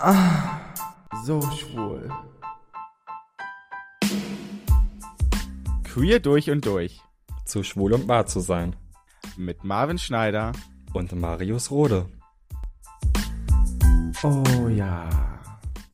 Ah, so schwul. Queer durch und durch. Zu schwul und wahr zu sein. Mit Marvin Schneider und Marius Rode. Oh ja.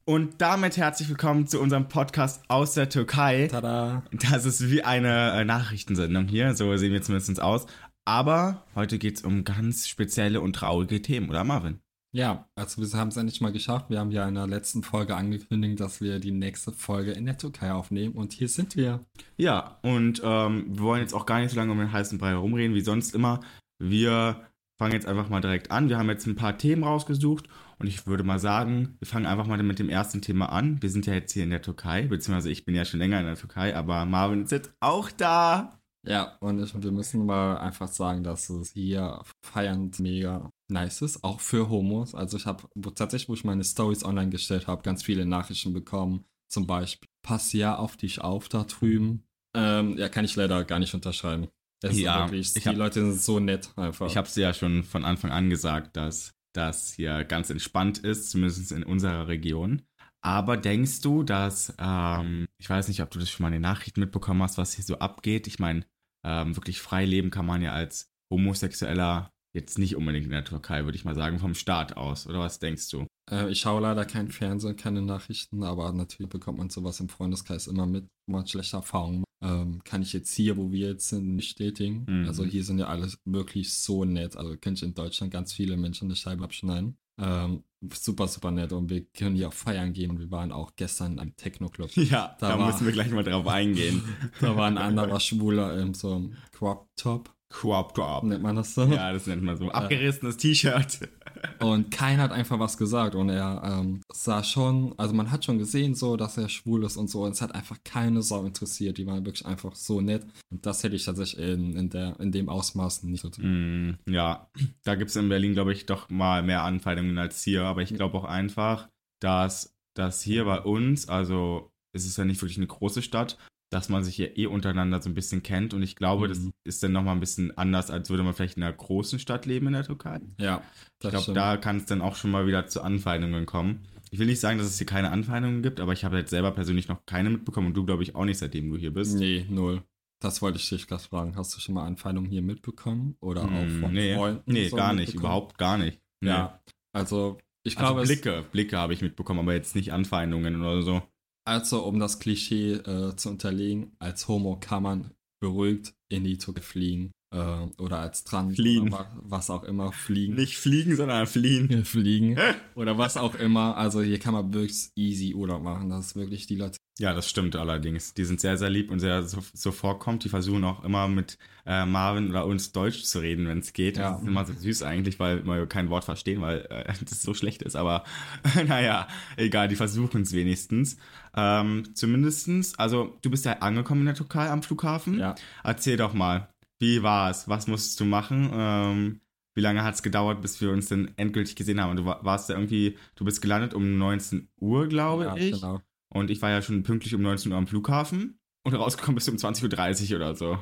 Und damit herzlich willkommen zu unserem Podcast aus der Türkei. Tada. Das ist wie eine äh, Nachrichtensendung hier, so sehen wir zumindest aus. Aber heute geht es um ganz spezielle und traurige Themen, oder Marvin? Ja, also wir haben es endlich mal geschafft. Wir haben ja in der letzten Folge angekündigt, dass wir die nächste Folge in der Türkei aufnehmen und hier sind wir. Ja, und ähm, wir wollen jetzt auch gar nicht so lange um den heißen Brei herumreden wie sonst immer. Wir fangen jetzt einfach mal direkt an. Wir haben jetzt ein paar Themen rausgesucht und ich würde mal sagen, wir fangen einfach mal mit dem ersten Thema an. Wir sind ja jetzt hier in der Türkei, beziehungsweise ich bin ja schon länger in der Türkei, aber Marvin ist jetzt auch da. Ja, und ich, wir müssen mal einfach sagen, dass es hier feiernd mega nice ist, auch für Homos. Also ich habe tatsächlich, wo ich meine Stories online gestellt habe, ganz viele Nachrichten bekommen. Zum Beispiel, pass ja auf dich auf da drüben. Ähm, ja, kann ich leider gar nicht unterschreiben. Es Ja, wirklich, ich die hab- Leute sind so nett einfach. Ich habe es ja schon von Anfang an gesagt, dass das hier ganz entspannt ist, zumindest in unserer Region. Aber denkst du, dass, ähm, ich weiß nicht, ob du das schon mal in den Nachrichten mitbekommen hast, was hier so abgeht? Ich meine, ähm, wirklich frei leben kann man ja als Homosexueller jetzt nicht unbedingt in der Türkei, würde ich mal sagen, vom Staat aus. Oder was denkst du? Äh, ich schaue leider kein Fernsehen, keine Nachrichten, aber natürlich bekommt man sowas im Freundeskreis immer mit, man schlechte Erfahrungen macht. Ähm, kann ich jetzt hier, wo wir jetzt sind, nicht bestätigen. Mhm. Also hier sind ja alle wirklich so nett. Also könnte ich in Deutschland ganz viele Menschen eine Scheibe abschneiden. Ähm, super, super nett und wir können hier auch feiern gehen. Wir waren auch gestern am Techno-Club. Ja, Da da, war- müssen wir gleich mal drauf eingehen. Da war ein anderer Schwuler in so einem Crop-Top, Quab, quab. nennt man das so. Ja, das nennt man so. Abgerissenes T-Shirt. Und keiner hat einfach was gesagt. Und er ähm, sah schon, also man hat schon gesehen, so, dass er schwul ist und so. Und es hat einfach keine Sau interessiert. Die waren wirklich einfach so nett. Und das hätte ich tatsächlich in, in, der, in dem Ausmaß nicht so. Mm, ja, da gibt es in Berlin, glaube ich, doch mal mehr Anfeindungen als hier. Aber ich glaube auch einfach, dass das hier bei uns, also es ist ja nicht wirklich eine große Stadt, dass man sich hier eh untereinander so ein bisschen kennt. Und ich glaube, das Mhm. ist dann nochmal ein bisschen anders, als würde man vielleicht in einer großen Stadt leben in der Türkei. Ja, Ich das glaube, da kann es dann auch schon mal wieder zu Anfeindungen kommen. Ich will nicht sagen, dass es hier keine Anfeindungen gibt, aber ich habe jetzt selber persönlich noch keine mitbekommen und du, glaube ich, auch nicht, seitdem du hier bist. Nee, null. Das wollte ich dich gerade fragen. Hast du schon mal Anfeindungen hier mitbekommen? Oder auch Mm, von nee, Freunden? nee so gar nicht, überhaupt gar nicht. Nee. Ja, also ich Also glaube, Blicke, Blicke habe ich mitbekommen, aber jetzt nicht Anfeindungen oder so. Also, um das Klischee äh, zu unterlegen, als Homo kann man beruhigt in die Türkei fliegen. Äh, oder als Trans Fliehen. oder wa- was auch immer fliegen. Nicht fliegen, sondern fliehen. fliegen. oder was auch immer. Also hier kann man wirklich easy Urlaub machen. Das ist wirklich die Leute. Ja, das stimmt allerdings. Die sind sehr, sehr lieb und sehr so, so vorkommt. Die versuchen auch immer mit äh, Marvin oder uns Deutsch zu reden, wenn es geht. Ja. Das ist immer so süß eigentlich, weil wir kein Wort verstehen, weil äh, das so schlecht ist. Aber naja, egal, die versuchen es wenigstens. Ähm, zumindestens, also du bist ja angekommen in der Türkei am Flughafen. Ja. Erzähl doch mal, wie war es? Was musstest du machen? Ähm, wie lange hat es gedauert, bis wir uns denn endgültig gesehen haben? Und du wa- warst ja irgendwie, du bist gelandet um 19 Uhr, glaube ja, ich. genau. Und ich war ja schon pünktlich um 19 Uhr am Flughafen. Und rausgekommen bist du um 20.30 Uhr oder so.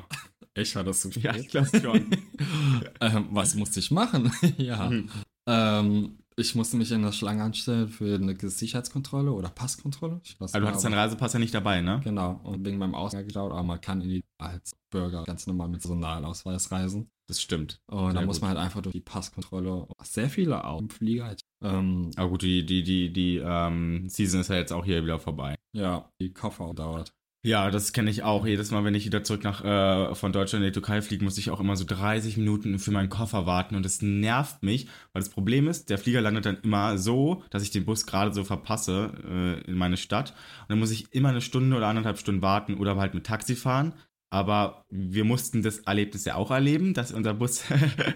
Ich war das so Ja, ich glaube schon. ähm, was musste ich machen? ja. Hm. Ähm, ich musste mich in der Schlange anstellen für eine Sicherheitskontrolle oder Passkontrolle. Aber du nicht, hattest deinen Reisepass ja nicht dabei, ne? Genau, und wegen meinem Ausgang gedauert, aber man kann in die, als Bürger ganz normal mit Personalausweis reisen. Das stimmt. Und da muss man halt einfach durch die Passkontrolle. Sehr viele auch im Flieger. Ähm, Aber gut, die, die, die, die ähm, Season ist ja jetzt auch hier wieder vorbei. ja, die Koffer dauert. Ja, das kenne ich auch. Jedes Mal, wenn ich wieder zurück nach äh, von Deutschland in die Türkei fliege, muss ich auch immer so 30 Minuten für meinen Koffer warten und das nervt mich, weil das Problem ist, der Flieger landet dann immer so, dass ich den Bus gerade so verpasse äh, in meine Stadt und dann muss ich immer eine Stunde oder anderthalb Stunden warten oder halt mit Taxi fahren. Aber wir mussten das Erlebnis ja auch erleben, dass unser Bus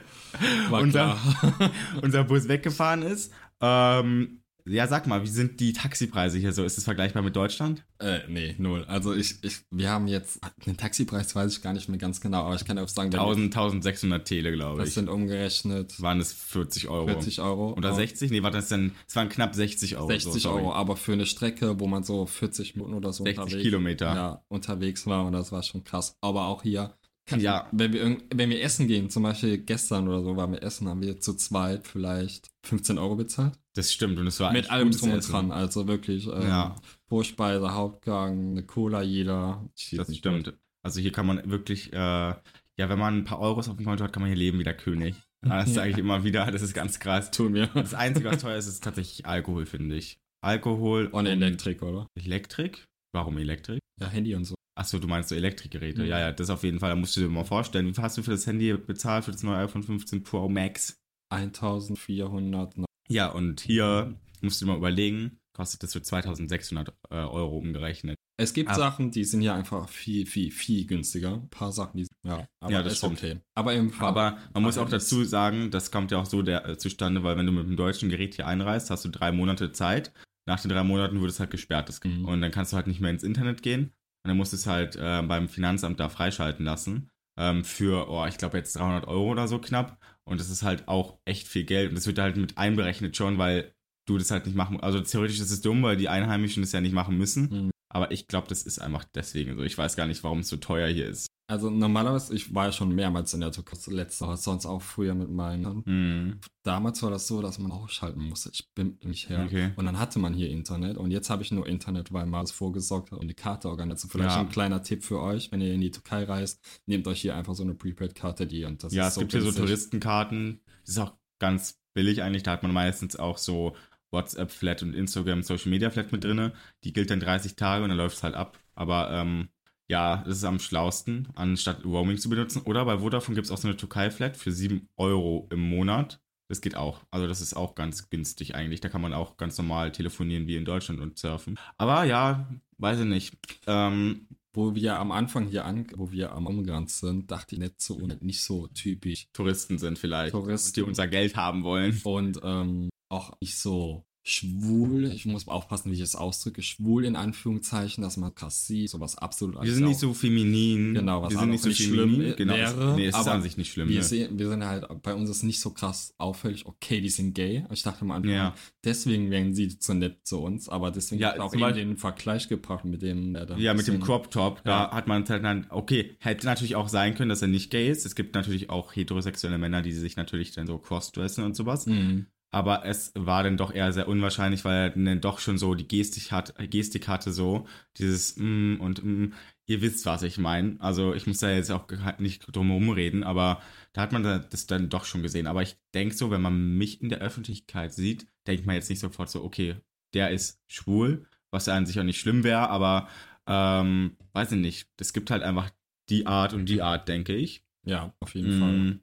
unser, unser Bus weggefahren ist. Ähm, ja, sag mal, wie sind die Taxipreise hier so? Ist es vergleichbar mit Deutschland? äh, nee, null. Also ich, ich, wir haben jetzt, den Taxipreis weiß ich gar nicht mehr ganz genau, aber ich kann auch sagen, wenn 1000, 1600 Tele, glaube das ich. sind umgerechnet waren es 40 Euro. 40 Euro. Oder Ja. 60? Nee, war das denn? Es waren knapp 60 Euro. 60 so. Euro, aber für eine Strecke, wo man so 40 Minuten oder so 60 unterwegs, Kilometer. Ja, unterwegs war und das war schon krass. Aber auch hier Ja. Wenn wir, irgend- wenn wir essen gehen, zum Beispiel gestern oder so waren wir essen, haben wir zu zweit vielleicht 15 Euro bezahlt. Das stimmt und es war Mit allem drum und dran. Also wirklich ähm, Ja. Vorspeise, Hauptgang, eine Cola jeder. Das stimmt. Also hier kann man wirklich, äh, ja, wenn man ein paar Euros auf dem Konto hat, kann man hier leben wie der König. Das sage ich immer wieder, das ist ganz krass. Tun wir. Das Einzige, was teuer ist, ist tatsächlich Alkohol, finde ich. Alkohol Und Elektrik, oder? Elektrik? Warum Elektrik? Ja, Handy und so. Achso, du meinst so Elektrikgeräte. Mhm. Ja, ja, das auf jeden Fall. Da musst du dir mal vorstellen. Wie viel hast du für das Handy bezahlt, für das neue iPhone 15 Pro Max? 1400. Ja, und hier musst du dir mal überlegen, kostet das für 2600 äh, Euro umgerechnet. Es gibt Ah. Sachen, die sind hier einfach viel, viel, viel günstiger. Ein paar Sachen, die ja, aber Ja, das ist stimmt. okay. Aber im Fall. Aber man muss auch aber dazu sagen, das kommt ja auch so der, äh, zustande, weil wenn du mit dem deutschen Gerät hier einreist, hast du drei Monate Zeit. Nach den drei Monaten wird es halt gesperrt. Das, Mhm. Und dann kannst du halt nicht mehr ins Internet gehen. Und dann musst du es halt äh, beim Finanzamt da freischalten lassen. Ähm, für, oh, ich glaube jetzt 300 Euro oder so knapp. Und das ist halt auch echt viel Geld. Und das wird halt mit einberechnet schon, weil du das halt nicht machen Also theoretisch ist es dumm, weil die Einheimischen das ja nicht machen müssen. Mhm. Aber ich glaube, das ist einfach deswegen so. Ich weiß gar nicht, warum es so teuer hier ist. Also normalerweise, ich war ja schon mehrmals in der Türkei, letzte Woche, sonst auch früher mit meinen. Hm. Damals war das so, dass man ausschalten musste. Ich bin nicht her. Okay. Und dann hatte man hier Internet. Und jetzt habe ich nur Internet, weil man es vorgesorgt hat und die Karte organisiert. Also vielleicht Ja. ein kleiner Tipp für euch, wenn ihr in die Türkei reist, nehmt euch hier einfach so eine Prepaid-Karte, die und das Ja, es gibt hier so günstig. Touristenkarten. Das ist auch ganz billig eigentlich. Da hat man meistens auch so WhatsApp-Flat und Instagram Social Media Flat mit drinne. Die gilt dann 30 Tage und dann läuft es halt ab. Aber ähm, ja, das ist am schlausten, anstatt Roaming zu benutzen. Oder bei Vodafone gibt es auch so eine Türkei-Flat für 7 Euro im Monat. Das geht auch. Also das ist auch ganz günstig eigentlich. Da kann man auch ganz normal telefonieren wie in Deutschland und surfen. Aber ja, weiß ich nicht. Ähm, Wo wir am Anfang hier an, wo wir am Umgang sind, dachte ich nicht so, nicht so typisch. Touristen sind vielleicht, Touristen. die unser Geld haben wollen. Und ähm, auch nicht so schwul. Ich muss aufpassen, wie ich es ausdrücke. Schwul in Anführungszeichen, dass man krass sieht, sowas absolut. Wir sind nicht so feminin. Genau, was wir sind nicht so nicht feminin. schlimm genau, wäre, nee, es ist aber an sich nicht schlimm. Wir, ne? sehen, wir sind halt, bei uns ist nicht so krass auffällig, okay, die sind gay. Ich dachte am Anfang, Ja. deswegen wären sie zu nett zu uns, aber deswegen Ja, auch eben Beispiel- den Vergleich gebracht mit dem, der da Ja, mit dem Crop Top, da Ja. hat man halt dann, okay, hätte natürlich auch sein können, dass er nicht gay ist. Es gibt natürlich auch heterosexuelle Männer, die sich natürlich dann so crossdressen und sowas. Mhm. Aber es war dann doch eher sehr unwahrscheinlich, weil er dann doch schon so die Gestik, hat, Gestik hatte, so dieses mm und mm. Ihr wisst, was ich meine. Also ich muss da jetzt auch ge- nicht drum herum reden, aber da hat man da- das dann doch schon gesehen. Aber ich denke so, wenn man mich in der Öffentlichkeit sieht, denkt man jetzt nicht sofort so, okay, der ist schwul, was ja an sich auch nicht schlimm wäre, aber ähm, weiß ich nicht. Es gibt halt einfach die Art und die Art, denke ich. Ja, auf jeden Fall. Mm.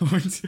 Und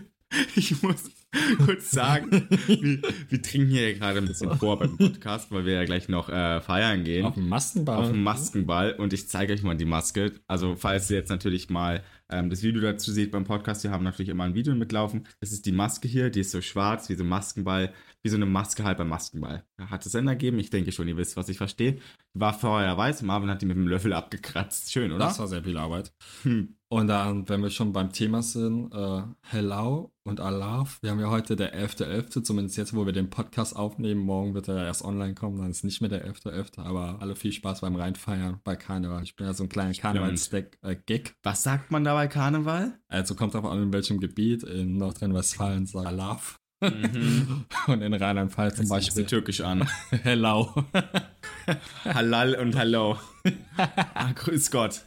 ich muss kurz sagen, wir, wir trinken hier gerade ein bisschen vor beim Podcast, weil wir ja gleich noch äh, feiern gehen. Auf dem Maskenball. Auf dem Maskenball und ich zeige euch mal die Maske. Also, falls ihr jetzt natürlich mal ähm, das Video dazu seht beim Podcast, wir haben natürlich immer ein Video mitlaufen. Das ist die Maske hier, die ist so schwarz, wie so ein Maskenball, wie so eine Maske halt beim Maskenball. Hat es Sinn ergeben? Ich denke schon, ihr wisst, was ich verstehe. War vorher weiß, Marvin hat die mit dem Löffel abgekratzt. Schön, oder? Das war sehr viel Arbeit. Hm. Und dann, wenn wir schon beim Thema sind, äh, Hello und Alaf. Wir haben ja heute der 11.11., zumindest jetzt, wo wir den Podcast aufnehmen. Morgen wird er ja erst online kommen, dann ist nicht mehr der 11.11., aber alle viel Spaß beim Reinfeiern bei Karneval. Ich bin ja so ein kleiner Karneval-Gag. Äh. Was sagt man da bei Karneval? also kommt drauf an, in welchem Gebiet. In Nordrhein-Westfalen sagt Alaf. Mhm. Und in Rheinland-Pfalz zum Beispiel türkisch an. Hello. Halal und Hallo. ah, grüß Gott.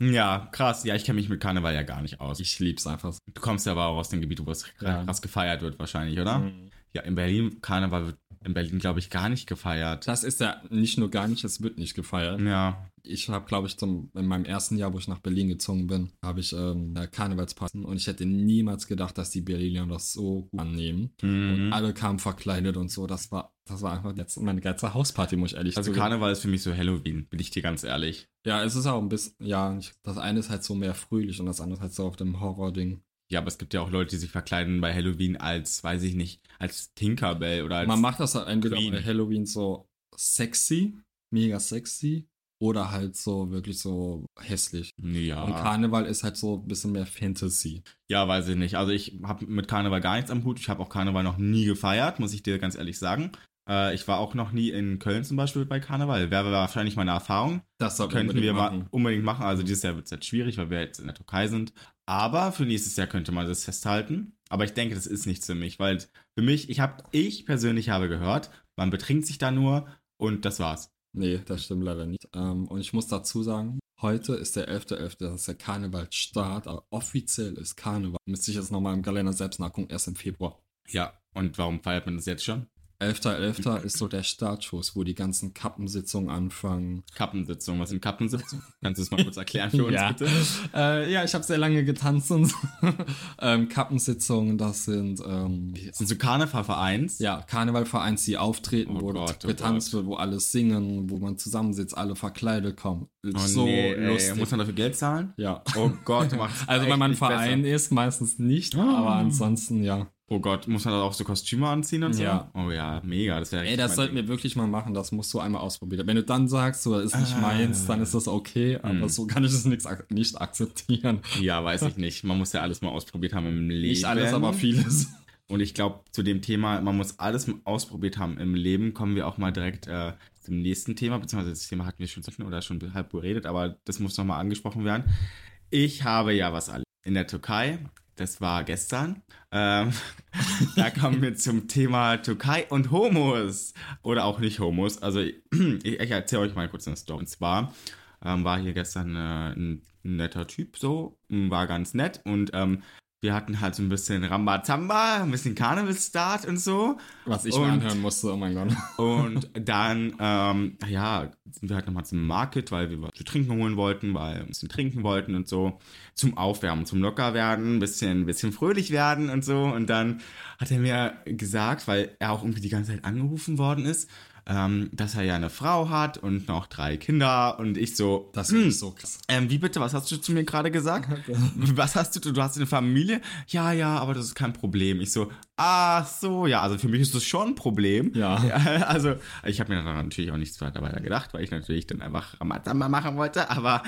Ja, krass. Ja, ich kenne mich mit Karneval ja gar nicht aus. Ich lieb's einfach. so. Du kommst ja aber auch aus dem Gebiet, wo es Ja. krass gefeiert wird wahrscheinlich, oder? Ja, in Berlin, Karneval wird in Berlin, glaube ich, gar nicht gefeiert. Das ist ja nicht nur gar nicht, es wird nicht gefeiert. Ja, Ich habe, glaube ich, zum, in meinem ersten Jahr, wo ich nach Berlin gezogen bin, habe ich ähm, Karnevalspassen und ich hätte niemals gedacht, dass die Berliner das so gut annehmen. Und mhm. alle kamen verkleidet und so. Das war, das war einfach jetzt meine ganze Hausparty, muss ich ehrlich Also zugeben. Karneval ist für mich so Halloween, bin ich dir ganz ehrlich. Ja, es ist auch ein bisschen, ja, das eine ist halt so mehr fröhlich und das andere ist halt so auf dem Horror-Ding. Ja, aber es gibt ja auch Leute, die sich verkleiden bei Halloween als, weiß ich nicht, als Tinkerbell oder als. Man macht das halt entweder Queen. bei Halloween so sexy, mega sexy, oder halt so wirklich so hässlich. ja. Und Karneval ist halt so ein bisschen mehr Fantasy. Ja, weiß ich nicht. Also ich habe mit Karneval gar nichts am Hut. Ich habe auch Karneval noch nie gefeiert, muss ich dir ganz ehrlich sagen. Äh, ich war auch noch nie in Köln zum Beispiel bei Karneval. Wäre wahrscheinlich meine Erfahrung. Das sollten Könnten wir unbedingt mal unbedingt machen. Also dieses Jahr wird es jetzt schwierig, weil wir jetzt in der Türkei sind. Aber für nächstes Jahr könnte man das festhalten. Aber ich denke, das ist nichts für mich, weil für mich, ich habe, ich persönlich habe gehört, man betrinkt sich da nur und das war's. Nee, das stimmt leider nicht. Ähm, und ich muss dazu sagen, heute ist der 11.11., das ist der Karnevalstart, aber offiziell ist Karneval. Müsste ich jetzt nochmal im Kalender selbst nachgucken, erst im Februar. Ja. Und warum feiert man das jetzt schon? 11.11. ist so der Startschuss, wo die ganzen Kappensitzungen anfangen. Kappensitzung. Was sind Kappensitzungen? Kannst du es mal kurz erklären für uns, ja. bitte? Äh, ja, ich habe sehr lange getanzt und so. ähm, Kappensitzungen, das sind ähm, Das sind so Karnevalvereins. ja, Karnevalvereins, die auftreten, Oh wo Gott, oh getanzt Gott. wird, wo alle singen, wo man zusammensitzt, alle verkleidet kommen. Oh, so nee, ey. lustig. Muss man dafür Geld zahlen? ja. Oh Gott, macht's Also wenn man ein nicht besser. Verein ist, meistens nicht, aber ansonsten ja. Oh Gott, muss man da auch so Kostüme anziehen und so? Ja. Oh ja, mega. Das wäre Ey, das sollten wir wirklich mal machen, das musst du einmal ausprobieren. Wenn du dann sagst, so, das ist nicht Ah. meins, dann ist das okay, aber Hm. so kann ich es nicht, ak- nicht akzeptieren. Ja, weiß ich nicht. Man muss ja alles mal ausprobiert haben im Leben. Nicht alles, aber vieles. Und ich glaube, zu dem Thema, man muss alles mal ausprobiert haben im Leben, kommen wir auch mal direkt äh, zum nächsten Thema, beziehungsweise das Thema hatten wir schon oder schon halb geredet, aber das muss nochmal angesprochen werden. Ich habe ja was erlebt in der Türkei. Das war gestern. Ähm, da kommen wir zum Thema Türkei und Homos. Oder auch nicht Homos. Also ich, ich erzähle euch mal kurz eine Story. Und zwar ähm, war hier gestern äh, ein netter Typ so, war ganz nett und ähm, wir hatten halt so ein bisschen Rambazamba, ein bisschen Karnevalsstart und so. Was ich Und- mir anhören musste, oh mein Gott. Und dann, ähm, ja, sind wir halt nochmal zum Market, weil wir was zu trinken holen wollten, weil wir ein bisschen trinken wollten und so. Zum Aufwärmen, zum Lockerwerden, ein bisschen, bisschen fröhlich werden und so. Und dann hat er mir gesagt, weil er auch irgendwie die ganze Zeit angerufen worden ist, ähm, dass er ja eine Frau hat und noch drei Kinder. Und ich so, Das finde ich so krass. ähm, wie bitte, was hast du zu mir gerade gesagt? Was hast du, du hast eine Familie? Ja, ja, aber das ist kein Problem. Ich so, ach so, ja, also für mich ist das schon ein Problem. Ja. also, ich habe mir natürlich auch nichts weiter weiter gedacht, weil ich natürlich dann einfach Ramatamba machen wollte. Aber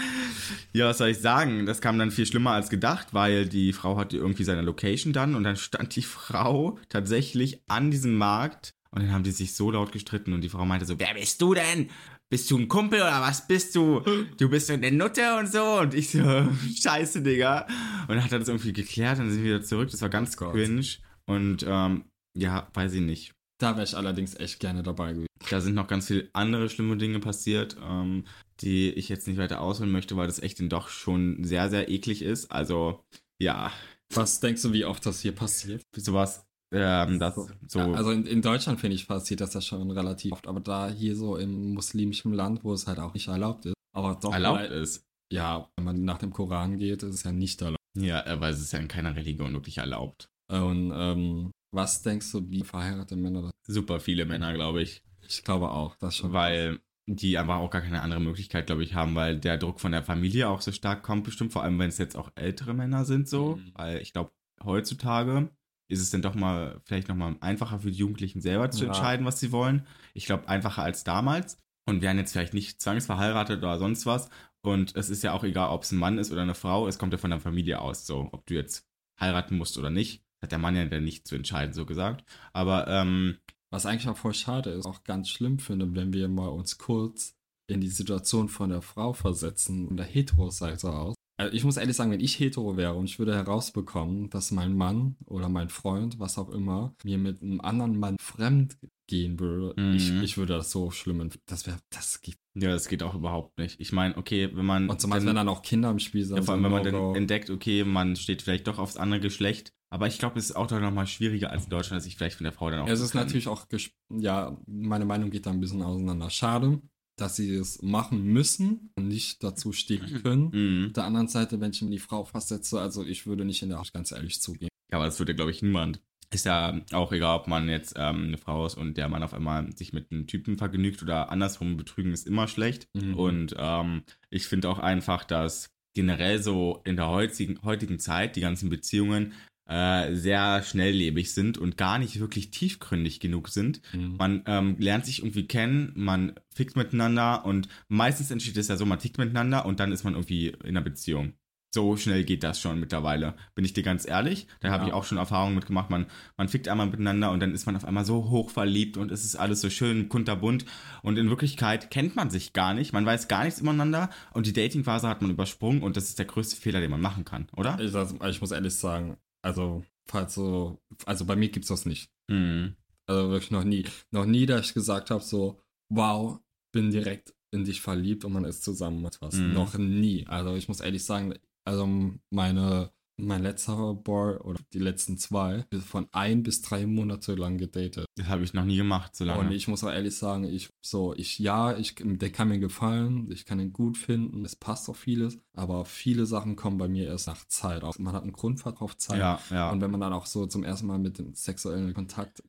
ja, was soll ich sagen? Das kam dann viel schlimmer als gedacht, weil die Frau hatte irgendwie seine Location dann und dann stand die Frau tatsächlich an diesem Markt und dann haben die sich so laut gestritten und die Frau meinte so, wer bist du denn? Bist du ein Kumpel oder was bist du? Du bist so eine Nutte und so. Und ich so, scheiße, Digga. Und dann hat er das irgendwie geklärt und dann sind wir wieder zurück. Das war ganz Gott. cringe. Und ähm, ja, weiß ich nicht. Da wäre ich allerdings echt gerne dabei gewesen. Da sind noch ganz viele andere schlimme Dinge passiert, ähm, die ich jetzt nicht weiter ausholen möchte, weil das echt dann doch schon sehr, sehr eklig ist. Also, ja, Was denkst du, wie oft das hier passiert? sowas, ähm, das so. Ja, also in, in Deutschland, finde ich, passiert das ja schon relativ oft, aber da hier so im muslimischen Land, wo es halt auch nicht erlaubt ist, aber doch erlaubt weil- ist. Ja, wenn man nach dem Koran geht, ist es ja nicht erlaubt. Ja, äh, weil es ist ja in keiner Religion wirklich erlaubt. Und ähm, was denkst du, wie verheiratete Männer das? Super viele Männer, glaube ich. Ich glaube auch, das schon. weil die einfach auch gar keine andere Möglichkeit, glaube ich, haben, weil der Druck von der Familie auch so stark kommt, bestimmt, vor allem wenn es jetzt auch ältere Männer sind, so, Mhm. weil ich glaube, heutzutage ist es dann doch mal vielleicht noch mal einfacher für die Jugendlichen selber zu Ja. entscheiden, was sie wollen. Ich glaube, einfacher als damals und werden jetzt vielleicht nicht zwangsverheiratet oder sonst was. Und es ist ja auch egal, ob es ein Mann ist oder eine Frau, es kommt ja von der Familie aus, so, ob du jetzt heiraten musst oder nicht. Hat der Mann ja dann nicht zu entscheiden, so gesagt. Aber, ähm, Was eigentlich auch voll schade ist, auch ganz schlimm finde, wenn wir mal uns kurz in die Situation von der Frau versetzen, von der Hetero-Seite aus. Also ich muss ehrlich sagen, wenn ich hetero wäre und ich würde herausbekommen, dass mein Mann oder mein Freund, was auch immer, mir mit einem anderen Mann fremd gehen würde, Mhm. ich, ich würde das so schlimm. Das wäre, das geht. ja, das geht auch überhaupt nicht. Ich meine, okay, wenn man. Und zumal, wenn dann auch Kinder im Spiel sind. Ja, vor allem, wenn man dann entdeckt, okay, man steht vielleicht doch aufs andere Geschlecht. Aber ich glaube, es ist auch doch nochmal schwieriger als in Deutschland, dass ich vielleicht von der Frau dann auch. Es ist kann. natürlich auch, ja, meine Meinung geht da ein bisschen auseinander. Schade, dass sie es machen müssen und nicht dazu stehen können. Mhm. Auf der anderen Seite, wenn ich mir die Frau festsetze, also ich würde nicht in der Haut ganz ehrlich zugehen. Ja, aber das würde, glaube ich, niemand. Ist ja auch egal, ob man jetzt ähm, eine Frau ist und der Mann auf einmal sich mit einem Typen vergnügt oder andersrum betrügen ist immer schlecht. Mhm. Und ähm, ich finde auch einfach, dass generell so in der heutigen, heutigen Zeit die ganzen Beziehungen äh, sehr schnelllebig sind und gar nicht wirklich tiefgründig genug sind. Mhm. Man ähm, lernt sich irgendwie kennen, man fickt miteinander und meistens entsteht es ja so, man tickt miteinander und dann ist man irgendwie in einer Beziehung. so schnell geht das schon mittlerweile. Bin ich dir ganz ehrlich. Da habe Ja. ich auch schon Erfahrungen mitgemacht. Man, man fickt einmal miteinander und dann ist man auf einmal so hoch verliebt und es ist alles so schön kunterbunt. Und in Wirklichkeit kennt man sich gar nicht. Man weiß gar nichts übereinander und die Datingphase hat man übersprungen und das ist der größte Fehler, den man machen kann, oder? Ich, ich muss ehrlich sagen, also, falls so, also bei mir gibt's das nicht. Mhm. Also wirklich noch nie. Noch nie, dass ich gesagt habe, so, wow, bin direkt in dich verliebt und man ist zusammen mit was. Mhm. Noch nie. Also ich muss ehrlich sagen, also meine, mein letzter Boy oder die letzten zwei, von ein bis drei Monate lang gedatet. Das habe ich noch nie gemacht, so lange. Und ich muss auch ehrlich sagen, ich so, ich ja, ich, der kann mir gefallen, ich kann ihn gut finden, es passt auch vieles, aber viele Sachen kommen bei mir erst nach Zeit auf. Man hat einen Grundvertrag auf Zeit. ja, ja. Und wenn man dann auch so zum ersten Mal mit dem sexuellen Kontakt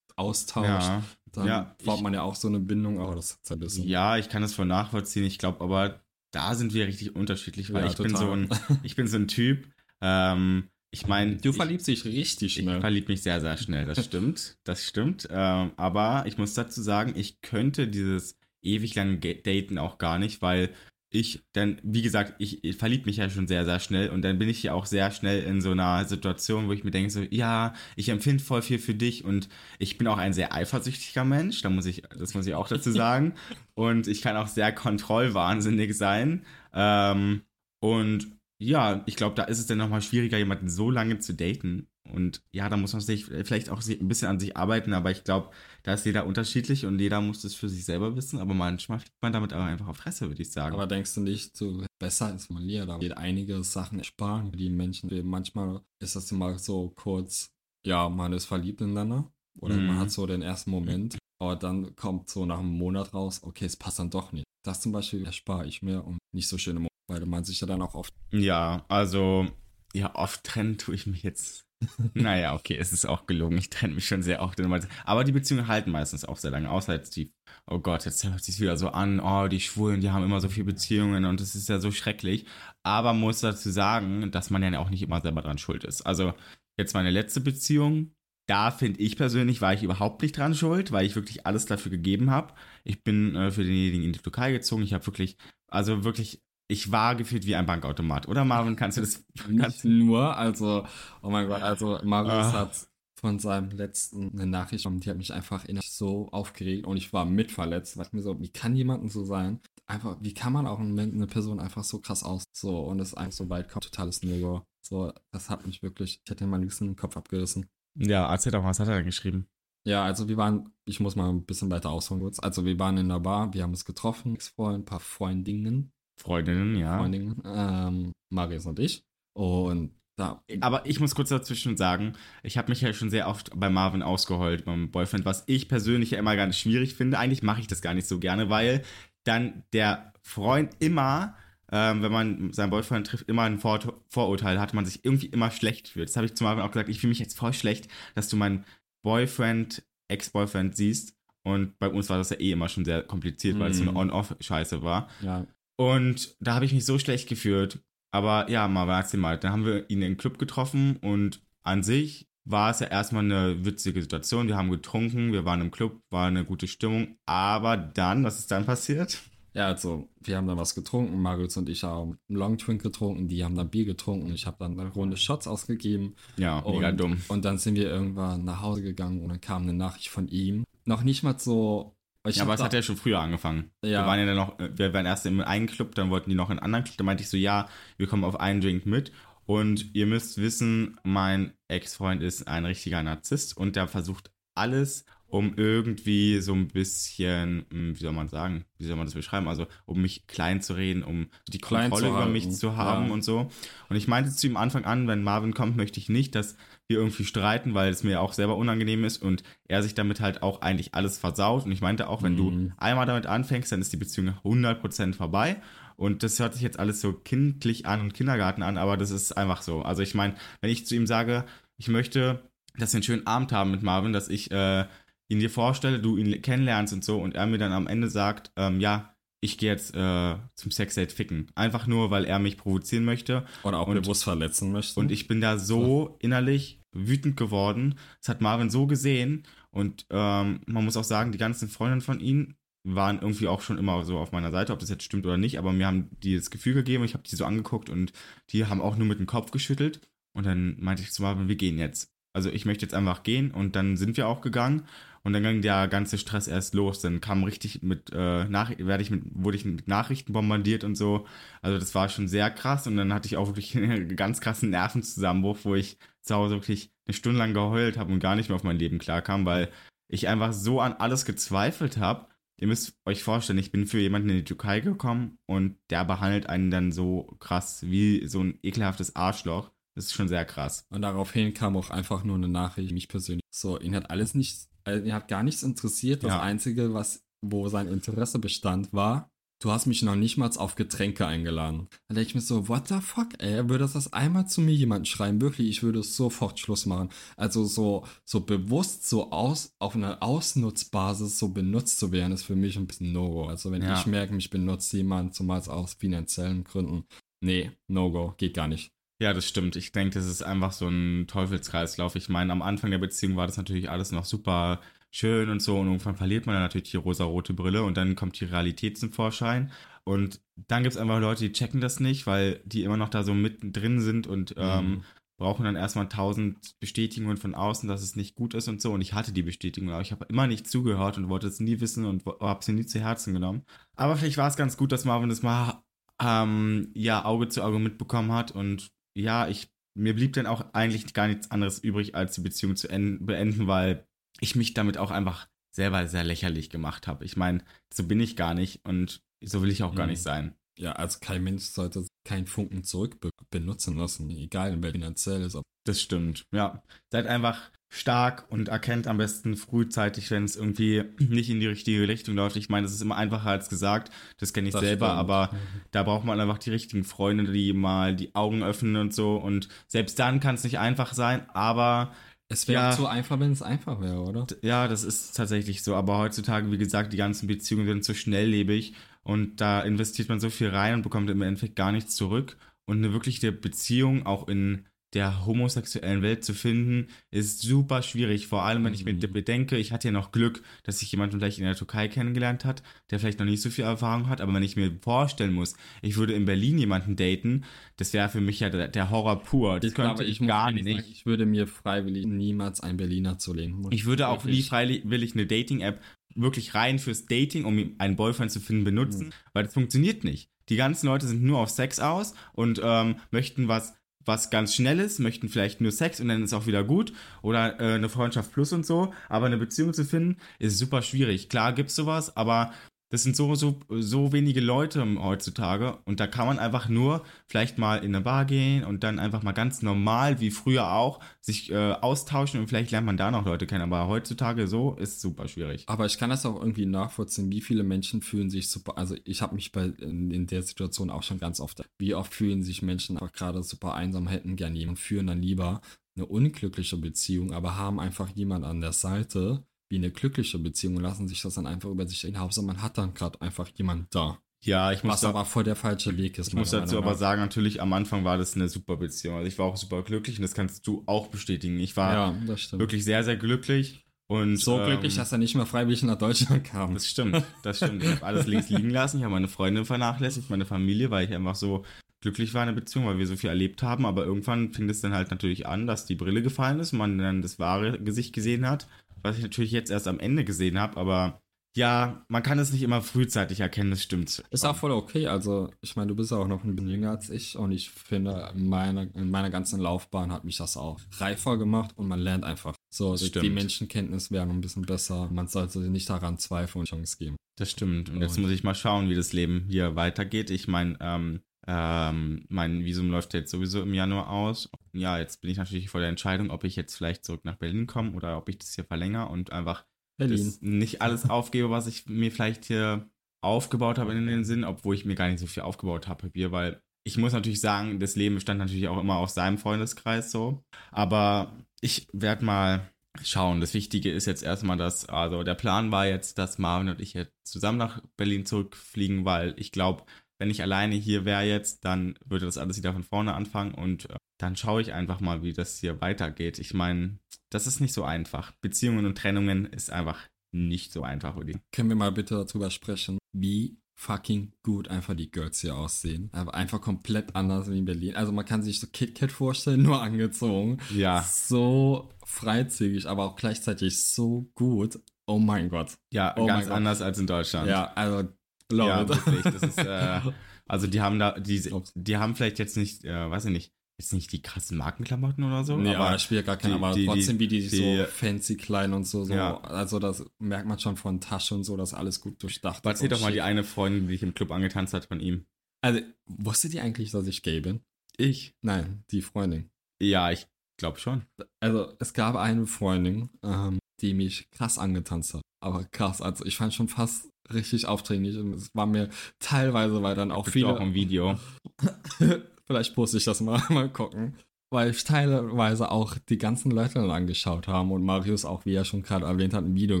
austauscht, ja. dann Ja, baut man ja auch so eine Bindung, aber das ist ein bisschen. Ja, ich kann das voll nachvollziehen. Ich glaube aber, da sind wir richtig unterschiedlich, weil Ja, ich bin so total. ein, ich bin so ein Typ, ähm, ich meine, Du verliebst dich richtig Ich schnell. verliebe mich sehr, sehr schnell. Das stimmt. Das stimmt. Ähm, aber ich muss dazu sagen, ich könnte dieses ewig lange Daten auch gar nicht, weil ich dann, wie gesagt, ich, ich verliebe mich ja schon sehr, sehr schnell und dann bin ich ja auch sehr schnell in so einer Situation, wo ich mir denke, so, ja, ich empfinde voll viel für dich und ich bin auch ein sehr eifersüchtiger Mensch, da muss ich, das muss ich auch dazu sagen. und ich kann auch sehr kontrollwahnsinnig sein. Ähm, und ja, ich glaube, da ist es dann nochmal schwieriger, jemanden so lange zu daten. Und ja, da muss man sich vielleicht auch ein bisschen an sich arbeiten, aber ich glaube, da ist jeder unterschiedlich und jeder muss das für sich selber wissen. Aber manchmal fliegt man damit aber einfach auf Fresse, würde ich sagen. aber denkst du nicht, so besser ist formuliert, aber geht einige Sachen sparen die Menschen. Manchmal ist das immer so kurz, ja, man ist verliebt ineinander oder Mhm. man hat so den ersten Moment, aber dann kommt so nach einem Monat raus, okay, es passt dann doch nicht. Das zum Beispiel erspare ich mir und nicht so schöne Momente, weil man sich ja dann auch oft ja, also, ja, oft trennen tue ich mich jetzt. naja, okay, es ist auch gelogen. Ich trenne mich schon sehr oft. Aber die Beziehungen halten meistens auch sehr lange. Außer jetzt die, oh Gott, jetzt hört sich wieder so an, oh, die Schwulen, die haben immer so viele Beziehungen und das ist ja so schrecklich. Aber muss dazu sagen, dass man ja auch nicht immer selber dran schuld ist. Also, jetzt meine letzte Beziehung, da finde ich persönlich, war ich überhaupt nicht dran schuld, weil ich wirklich alles dafür gegeben habe. Ich bin äh, für denjenigen in die Türkei gezogen. Ich habe wirklich, also wirklich, ich war gefühlt wie ein Bankautomat. Oder Marvin, kannst du das? Nicht Kannst, nur, also, oh mein Gott, also Marius Ah. hat von seinem letzten eine Nachricht bekommen, die hat mich einfach innerlich so aufgeregt und ich war mitverletzt, ich mir so, wie kann jemanden so sein? Einfach, wie kann man auch eine Person einfach so krass aus, so, und es einfach so weit kommt, totales No-Go. So, das hat mich wirklich, ich hätte mal liebsten den Kopf abgerissen. Ja, erzähl doch, was hat er denn geschrieben? Ja, also wir waren, ich muss mal ein bisschen weiter ausholen kurz. Also wir waren in der Bar, wir haben uns getroffen, Ex-Freund, ein paar Freundinnen, Freundinnen, ja. Freundinnen, ähm, Marius und ich. Und da, Aber ich muss kurz dazwischen sagen, ich habe mich ja schon sehr oft bei Marvin ausgeheult, beim Boyfriend, was ich persönlich ja immer ganz schwierig finde. Eigentlich mache ich das gar nicht so gerne, weil dann der Freund immer, ähm, wenn man seinen Boyfriend trifft, immer ein Vor Vorurteil hat, man sich irgendwie immer schlecht fühlt. Das habe ich zu Marvin auch gesagt, ich fühle mich jetzt voll schlecht, dass du meinen Boyfriend, Ex-Boyfriend siehst. Und bei uns war das ja eh immer schon sehr kompliziert, weil es so eine Mhm. On-Off-Scheiße war. ja, Und da habe ich mich so schlecht gefühlt. Aber ja, mal erzähl mal. Dann haben wir ihn im Club getroffen und an sich war es ja erstmal eine witzige Situation. Wir haben getrunken, wir waren im Club, war eine gute Stimmung. Aber dann, was ist dann passiert? Ja, also, wir haben dann was getrunken. Marius und ich haben einen Long Drink getrunken. Die haben dann Bier getrunken. Ich habe dann eine Runde Shots ausgegeben. Ja, mega und, dumm. Und dann sind wir irgendwann nach Hause gegangen und dann kam eine Nachricht von ihm. Noch nicht mal so. Ja, aber es hat ja schon früher angefangen. Ja. Wir waren ja dann noch, äh, wir waren erst im einen Club, dann wollten die noch in einen anderen Club. Da meinte ich so, ja, wir kommen auf einen Drink mit. Und ihr müsst wissen, mein Ex-Freund ist ein richtiger Narzisst und der versucht alles, um irgendwie so ein bisschen, hm, wie soll man sagen, wie soll man das beschreiben, also um mich klein zu reden, um die Klein Kontrolle über mich zu haben ja. und so. Und ich meinte zu ihm Anfang an, wenn Marvin kommt, möchte ich nicht, dass wir irgendwie streiten, weil es mir auch selber unangenehm ist und er sich damit halt auch eigentlich alles versaut. Und ich meinte auch, wenn du Mhm. einmal damit anfängst, dann ist die Beziehung 100% vorbei. Und das hört sich jetzt alles so kindlich an und Kindergarten an, aber das ist einfach so. Also ich meine, wenn ich zu ihm sage, ich möchte, dass wir einen schönen Abend haben mit Marvin, dass ich äh, ihn dir vorstelle, du ihn kennenlernst und so und er mir dann am Ende sagt, ähm, ja, ich gehe jetzt äh, zum Sexdate ficken. Einfach nur, weil er mich provozieren möchte. Oder auch und- bewusst verletzen möchte. Und ich bin da so innerlich wütend geworden. Das hat Marvin so gesehen. Und ähm, man muss auch sagen, die ganzen Freundinnen von ihm waren irgendwie auch schon immer so auf meiner Seite, ob das jetzt stimmt oder nicht, aber mir haben die das Gefühl gegeben, ich habe die so angeguckt und die haben auch nur mit dem Kopf geschüttelt. Und dann meinte ich zu Marvin, wir gehen jetzt. Also ich möchte jetzt einfach gehen und dann sind wir auch gegangen und dann ging der ganze Stress erst los. Dann kam richtig mit äh, Nach werde ich mit wurde ich mit Nachrichten bombardiert und so. Also das war schon sehr krass und dann hatte ich auch wirklich einen ganz krassen Nervenzusammenbruch, wo ich zu Hause wirklich eine Stunde lang geheult habe und gar nicht mehr auf mein Leben klarkam, weil ich einfach so an alles gezweifelt habe. Ihr müsst euch vorstellen, ich bin für jemanden in die Türkei gekommen und der behandelt einen dann so krass wie so ein ekelhaftes Arschloch. Das ist schon sehr krass. Und daraufhin kam auch einfach nur eine Nachricht, mich persönlich. So, ihn hat alles nicht, also ihn hat gar nichts interessiert. Das Ja. Einzige, was, wo sein Interesse bestand, war, du hast mich noch nicht mal auf Getränke eingeladen. Da denke ich mir so, what the fuck, ey, würde das einmal zu mir jemand schreiben? Wirklich, ich würde sofort Schluss machen. Also so, so bewusst so aus, auf einer Ausnutzbasis so benutzt zu werden, ist für mich ein bisschen No-Go. Also wenn Ja. ich merke, mich benutzt jemand, zumal aus finanziellen Gründen, nee, No-Go, geht gar nicht. Ja, das stimmt. Ich denke, das ist einfach so ein Teufelskreislauf. Ich meine, am Anfang der Beziehung war das natürlich alles noch super schön und so und irgendwann verliert man dann natürlich die rosarote Brille und dann kommt die Realität zum Vorschein. Und dann gibt es einfach Leute, die checken das nicht, weil die immer noch da so mittendrin sind und ähm, Mhm. brauchen dann erstmal tausend Bestätigungen von außen, dass es nicht gut ist und so. Und ich hatte die Bestätigung, aber ich habe immer nicht zugehört und wollte es nie wissen und habe sie nie zu Herzen genommen. Aber vielleicht war es ganz gut, dass Marvin das mal ähm, ja Auge zu Auge mitbekommen hat und ja, ich mir blieb dann auch eigentlich gar nichts anderes übrig, als die Beziehung zu en- beenden, weil ich mich damit auch einfach selber sehr lächerlich gemacht habe. Ich meine, so bin ich gar nicht und so will ich auch gar Mhm. nicht sein. Ja, also kein Mensch sollte keinen Funken zurück be benutzen lassen, egal in welchem finanziell ist. Das stimmt, ja. Seid einfach stark und erkennt am besten frühzeitig, wenn es irgendwie nicht in die richtige Richtung läuft. Ich meine, das ist immer einfacher als gesagt, das kenne ich Das selber, stimmt. aber da braucht man einfach die richtigen Freunde, die mal die Augen öffnen und so. Und selbst dann kann es nicht einfach sein, aber Es wäre Ja. zu einfach, wenn es einfach wäre, oder? ja, das ist tatsächlich so. Aber heutzutage, wie gesagt, die ganzen Beziehungen sind so schnelllebig und da investiert man so viel rein und bekommt im Endeffekt gar nichts zurück. Und eine wirkliche Beziehung auch in der homosexuellen Welt zu finden, ist super schwierig. Vor allem, wenn ich mir Mhm. bedenke, ich hatte ja noch Glück, dass sich jemand vielleicht in der Türkei kennengelernt hat, der vielleicht noch nicht so viel Erfahrung hat. Aber wenn ich mir vorstellen muss, ich würde in Berlin jemanden daten, das wäre für mich ja der, der Horror pur. Das könnte ich, muss gar nicht. sagen, ich würde mir freiwillig niemals einen Berliner zulegen. Ich würde auch nie freiwillig eine Dating-App wirklich rein fürs Dating, um einen Boyfriend zu finden, benutzen, weil das funktioniert nicht. Die ganzen Leute sind nur auf Sex aus und ähm, möchten was was ganz Schnelles, möchten vielleicht nur Sex und dann ist auch wieder gut oder äh, eine Freundschaft plus und so, aber eine Beziehung zu finden ist super schwierig. Klar gibt's sowas, aber das sind so, so, so wenige Leute heutzutage und da kann man einfach nur vielleicht mal in eine Bar gehen und dann einfach mal ganz normal, wie früher auch, sich äh, austauschen und vielleicht lernt man da noch Leute kennen, aber heutzutage so ist super schwierig. Aber ich kann das auch irgendwie nachvollziehen, wie viele Menschen fühlen sich super, also ich habe mich bei in, in der Situation auch schon ganz oft, wie oft fühlen sich Menschen auch gerade super einsam, hätten gern jemanden, führen dann lieber eine unglückliche Beziehung, aber haben einfach jemand an der Seite, wie eine glückliche Beziehung und lassen sich das dann einfach über sich reden. Hauptsache man hat dann gerade einfach jemand da. Ja, ich muss, Was da, aber voll der falsche Weg ist. ich muss dazu aber sagen, natürlich am Anfang war das eine super Beziehung. Also ich war auch super glücklich und das kannst du auch bestätigen. Ich war Ja, das wirklich sehr, sehr glücklich und so glücklich, ähm, dass er nicht mehr freiwillig nach Deutschland kam. Das stimmt, das stimmt. Ich habe alles links liegen lassen. Ich habe meine Freundin vernachlässigt, meine Familie, weil ich einfach so glücklich war in der Beziehung, weil wir so viel erlebt haben. Aber irgendwann fing es dann halt natürlich an, dass die Brille gefallen ist und man dann das wahre Gesicht gesehen hat, was ich natürlich jetzt erst am Ende gesehen habe. Aber ja, man kann es nicht immer frühzeitig erkennen, das stimmt. Ist auch voll okay. Also, ich meine, du bist ja auch noch ein bisschen jünger als ich und ich finde, meine, in meiner ganzen Laufbahn hat mich das auch reifer gemacht und man lernt einfach. So, Das die, stimmt. Menschenkenntnis wäre ein bisschen besser. Man sollte nicht daran zweifeln und Chance geben. Das stimmt. Und jetzt muss ich mal schauen, wie das Leben hier weitergeht. Ich meine, ähm, ähm, mein Visum läuft jetzt sowieso im Januar aus. Ja, jetzt bin ich natürlich vor der Entscheidung, ob ich jetzt vielleicht zurück nach Berlin komme oder ob ich das hier verlängere und einfach nicht alles aufgebe, was ich mir vielleicht hier aufgebaut habe in den Sinn, obwohl ich mir gar nicht so viel aufgebaut habe hier, weil ich muss natürlich sagen, das Leben stand natürlich auch immer auf seinem Freundeskreis so. Aber ich werde mal schauen. Das Wichtige ist jetzt erstmal, dass, also der Plan war jetzt, dass Marvin und ich jetzt zusammen nach Berlin zurückfliegen, weil ich glaube, wenn ich alleine hier wäre jetzt, dann würde das alles wieder von vorne anfangen und äh, dann schaue ich einfach mal, wie das hier weitergeht. Ich meine, das ist nicht so einfach. Beziehungen und Trennungen ist einfach nicht so einfach, Uli. Können wir mal bitte darüber sprechen, wie fucking gut einfach die Girls hier aussehen. Aber einfach komplett anders wie in Berlin. Also man kann sich so KitKat vorstellen, nur angezogen. Ja. So freizügig, aber auch gleichzeitig so gut. Oh mein Gott. Ja, Oh ganz anders als in Deutschland. Ja, also love Ja, wirklich. Das ist, äh, also die haben da, die, die haben vielleicht jetzt nicht, äh, weiß ich nicht, jetzt nicht die krassen Markenklamotten oder so, Nee, aber aber spielt gar keine, die- aber die- trotzdem, wie die, die- so fancy klein und so, so. Ja. Also das merkt man schon von Tasche und so, dass alles gut durchdacht ist erzähl doch mal die eine Freundin, die ich im Club angetanzt hat von ihm. Also, wusstet ihr eigentlich, dass ich gay bin? Ich? Nein, die Freundin. Ja, ich glaube schon. Also, es gab eine Freundin, ähm, die mich krass angetanzt hat. Aber krass, also ich fand schon fast richtig aufdringlich und es war mir teilweise, weil dann auch Gibt viele. auch im Video. Vielleicht poste ich das mal, mal gucken. Weil ich teilweise auch die ganzen Leute dann angeschaut haben und Marius auch, wie er schon gerade erwähnt hat, ein Video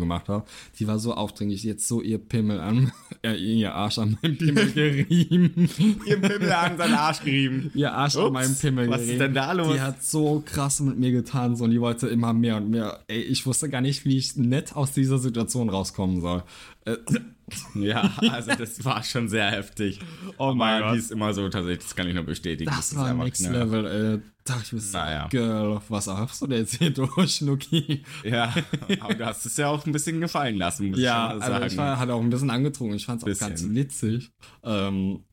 gemacht hat. Die war so aufdringlich, jetzt so ihr Pimmel an, äh, ihr Arsch an meinem Pimmel gerieben. Ihr Pimmel an seinen Arsch gerieben. Ihr Arsch an Ups, meinem Pimmel was ist gerieben. denn da los? Die hat so krass mit mir getan so, und die wollte immer mehr und mehr. Ey, ich wusste gar nicht, wie ich nett aus dieser Situation rauskommen soll. Äh, Ja, also das war schon sehr heftig. Oh mein Gott. Die ist immer so tatsächlich, das kann ich nur bestätigen. das ist war einfach Next eine- Level, ey. Dachte ich mir so, Naja. Girl, was hast du denn jetzt hier durch, Schnucki? Ja, aber du hast es ja auch ein bisschen gefallen lassen, muss Ja, ich schon also sagen. ich war halt auch ein bisschen angetrunken. Ich fand es auch ganz witzig. Ähm,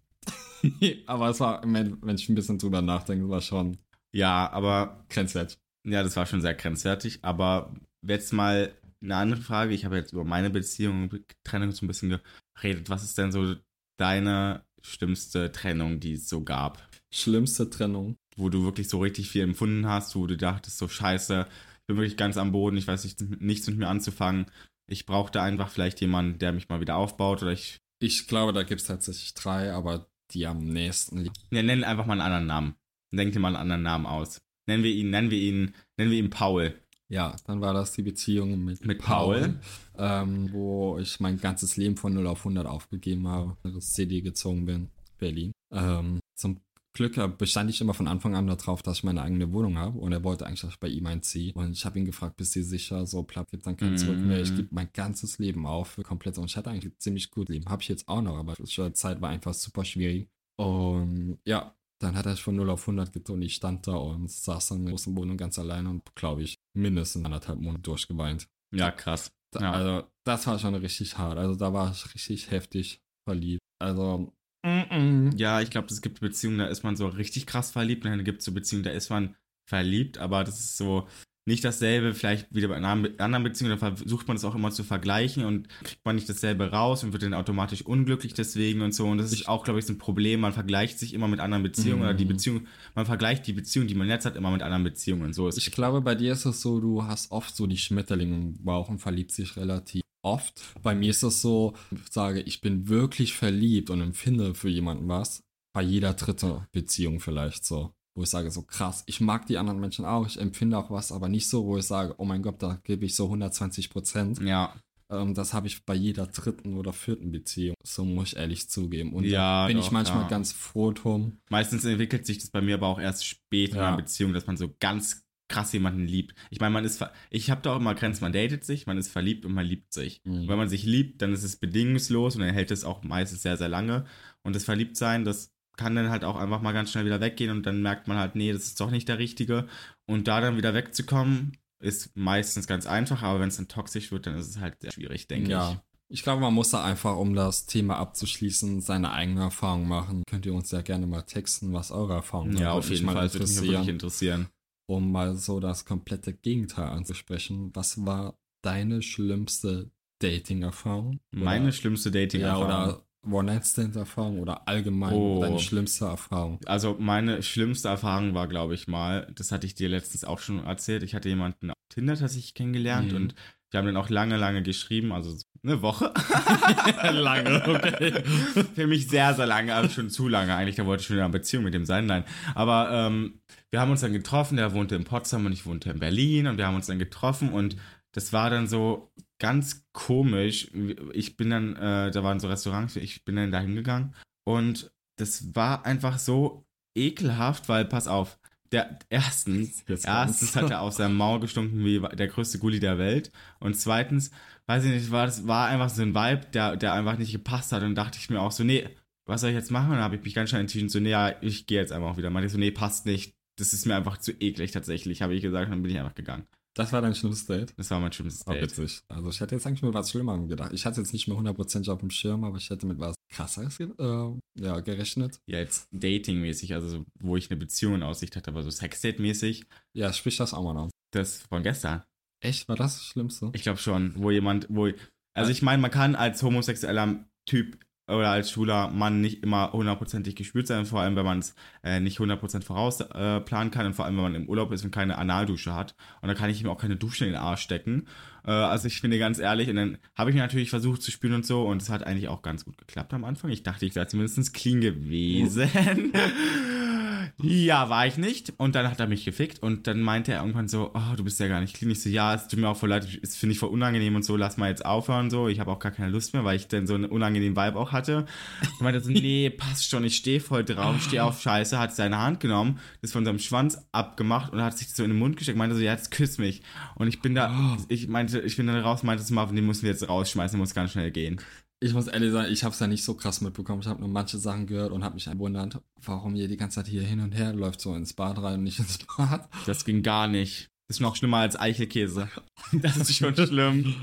aber es war, wenn wenn ich ein bisschen drüber nachdenke, war schon ja, aber grenzwertig. ja, das war schon sehr grenzwertig. Aber jetzt mal eine andere Frage. Ich habe jetzt über meine Beziehung und Trennung so ein bisschen geredet. Was ist denn so deine schlimmste Trennung, die es so gab? Schlimmste Trennung. Wo du wirklich so richtig viel empfunden hast, wo du dachtest, so scheiße, ich bin wirklich ganz am Boden, ich weiß nicht, nichts mit mir anzufangen. Ich brauchte einfach vielleicht jemanden, der mich mal wieder aufbaut oder ich. Ich glaube, da gibt es tatsächlich drei, aber die am nächsten liegen. Ne, nenn einfach mal einen anderen Namen. Denk dir mal einen anderen Namen aus. Nennen wir ihn, nennen wir ihn, nennen wir ihn Paul. Ja, dann war das die Beziehung mit, Mit Paul. ähm, wo ich mein ganzes Leben von 0 auf 100 aufgegeben habe, das CD gezogen bin, Berlin. Ähm, zum Glück bestand ich immer von Anfang an darauf, dass ich meine eigene Wohnung habe und er wollte eigentlich, dass ich bei ihm einziehe. Und ich habe ihn gefragt, bist du sicher, so platt gibt dann kein Zurück mehr. Ich Mhm. gebe mein ganzes Leben auf für komplett und ich hatte eigentlich ein ziemlich gut Leben. Habe ich jetzt auch noch, aber die Zeit war einfach super schwierig. Und ja, dann hat er von 0 auf 100 getan. Ich stand da und saß dann in der großen Wohnung ganz alleine und, glaube ich, mindestens anderthalb Monate durchgeweint. Ja, krass. Ja. Also, das war schon richtig hart. Also, da war ich richtig heftig verliebt. Also, mm -mm. Ja, ich glaube, es gibt Beziehungen, da ist man so richtig krass verliebt. Und dann gibt es so Beziehungen, da ist man verliebt, aber das ist so nicht dasselbe, vielleicht wieder bei einer anderen Be- anderen Beziehung, da versucht man es auch immer zu vergleichen und kriegt man nicht dasselbe raus und wird dann automatisch unglücklich deswegen und so. Und das ist auch, glaube ich, so ein Problem. Man vergleicht sich immer mit anderen Beziehungen Mhm. oder die Beziehung, man vergleicht die Beziehung, die man jetzt hat, immer mit anderen Beziehungen. Und so ist ich glaube, bei dir ist es so, du hast oft so die Schmetterlinge im Bauch und verliebst dich relativ oft. Bei mir ist es so, ich sage, ich bin wirklich verliebt und empfinde für jemanden was. Bei jeder dritte Beziehung vielleicht so. Wo ich sage, so krass, ich mag die anderen Menschen auch, ich empfinde auch was, aber nicht so, wo ich sage, oh mein Gott, da gebe ich so 120 Prozent. ja, Ähm, das habe ich bei jeder dritten oder vierten Beziehung, so muss ich ehrlich zugeben. Und Ja, da bin doch, ich manchmal ja. ganz froh drum. Meistens entwickelt sich das bei mir aber auch erst spät in Ja. einer Beziehung, dass man so ganz krass jemanden liebt. Ich meine, man ist, ver ich habe da auch immer Grenzen, man datet sich, man ist verliebt und man liebt sich. Mhm. Und wenn man sich liebt, dann ist es bedingungslos und dann hält es auch meistens sehr, sehr lange. Und das Verliebtsein, das kann dann halt auch einfach mal ganz schnell wieder weggehen und dann merkt man halt, nee, das ist doch nicht der Richtige. Und da dann wieder wegzukommen, ist meistens ganz einfach, aber wenn es dann toxisch wird, dann ist es halt sehr schwierig, denke ja. Ich glaube, man muss da einfach, um das Thema abzuschließen, seine eigene Erfahrung machen. Könnt ihr uns ja gerne mal texten, was eure Erfahrungen ich. sind. Ja, auf jeden Fall, das würde mich wirklich interessieren, um mal so das komplette Gegenteil anzusprechen. Was war deine schlimmste Dating-Erfahrung? Meine schlimmste ja, Dating-Erfahrung. oder One-Night-Stand-Erfahrung oder allgemein Oh. deine schlimmste Erfahrung. Also meine schlimmste Erfahrung war, glaube ich mal, das hatte ich dir letztens auch schon erzählt. Ich hatte jemanden auf Tinder tatsächlich kennengelernt Mhm. und wir haben dann auch lange, lange geschrieben, also so eine Woche. Lange, okay. Für mich sehr, sehr lange, also schon zu lange eigentlich. Da wollte ich schon in einer Beziehung mit dem sein, nein. Aber ähm, wir haben uns dann getroffen, der wohnte in Potsdam und ich wohnte in Berlin und wir haben uns dann getroffen und das war dann so ganz komisch. Ich bin dann, äh, da waren so Restaurants, ich bin dann da hingegangen und das war einfach so ekelhaft, weil, pass auf, der erstens, Jetzt erstens hat er aus seinem Maul gestunken wie der größte Gully der Welt. Und zweitens, weiß ich nicht, war das war einfach so ein Vibe, der, der einfach nicht gepasst hat. Und dachte ich mir auch so, nee, was soll ich jetzt machen? Und dann habe ich mich ganz schnell entschieden, so, nee, ja, ich gehe jetzt einfach auch wieder. Meinte ich so, nee, passt nicht. Das ist mir einfach zu eklig tatsächlich, habe ich gesagt, und dann bin ich einfach gegangen. Das war dein schlimmstes Date? Das war mein schlimmstes Oh, Date. witzig. Also ich hätte jetzt eigentlich mit was Schlimmerem gedacht. Ich hatte jetzt nicht mehr 100% auf dem Schirm, aber ich hätte mit was krasseres ge- äh, ja, gerechnet. Ja, jetzt datingmäßig, also so, wo ich eine Beziehung in Aussicht hatte, aber so Sexdate-mäßig, Ja, sprich das auch mal an. das von gestern. Echt? War das das Schlimmste? Ich glaube schon, wo jemand, wo. Also ich meine, man kann als homosexueller Typ oder als schwuler Mann nicht immer hundertprozentig gespürt sein, vor allem wenn man es äh, nicht 100% vorausplanen äh, kann und vor allem wenn man im Urlaub ist und keine Analdusche hat. Und dann kann ich ihm auch keine Dusche in den Arsch stecken. Äh, also ich finde ganz ehrlich, und dann habe ich natürlich versucht zu spüren und so und es hat eigentlich auch ganz gut geklappt am Anfang. Ich dachte, ich wäre zumindest clean gewesen. Ja, war ich nicht. Und dann hat er mich gefickt und dann meinte er irgendwann so, oh, du bist ja gar nicht clean. Ich so, ja, es tut mir auch voll leid, es finde ich voll unangenehm und so, lass mal jetzt aufhören so. Ich habe auch gar keine Lust mehr, weil ich dann so einen unangenehmen Vibe auch hatte. Und meinte so, nee, passt schon, ich stehe voll drauf, stehe auf Scheiße, hat seine Hand genommen, das von seinem Schwanz abgemacht und hat sich so in den Mund gesteckt, meinte so, ja, jetzt küss mich. Und ich bin da, ich meinte, ich bin dann raus, meinte so, Marvin, den müssen wir jetzt rausschmeißen, der muss ganz schnell gehen. Ich muss ehrlich sagen, ich habe es ja nicht so krass mitbekommen. Ich habe nur manche Sachen gehört und habe mich gewundert, warum ihr die ganze Zeit hier hin und her läuft, so ins Bad rein und nicht ins Bad. Das ging gar nicht. Das ist noch schlimmer als Eichelkäse. Das ist schon schlimm.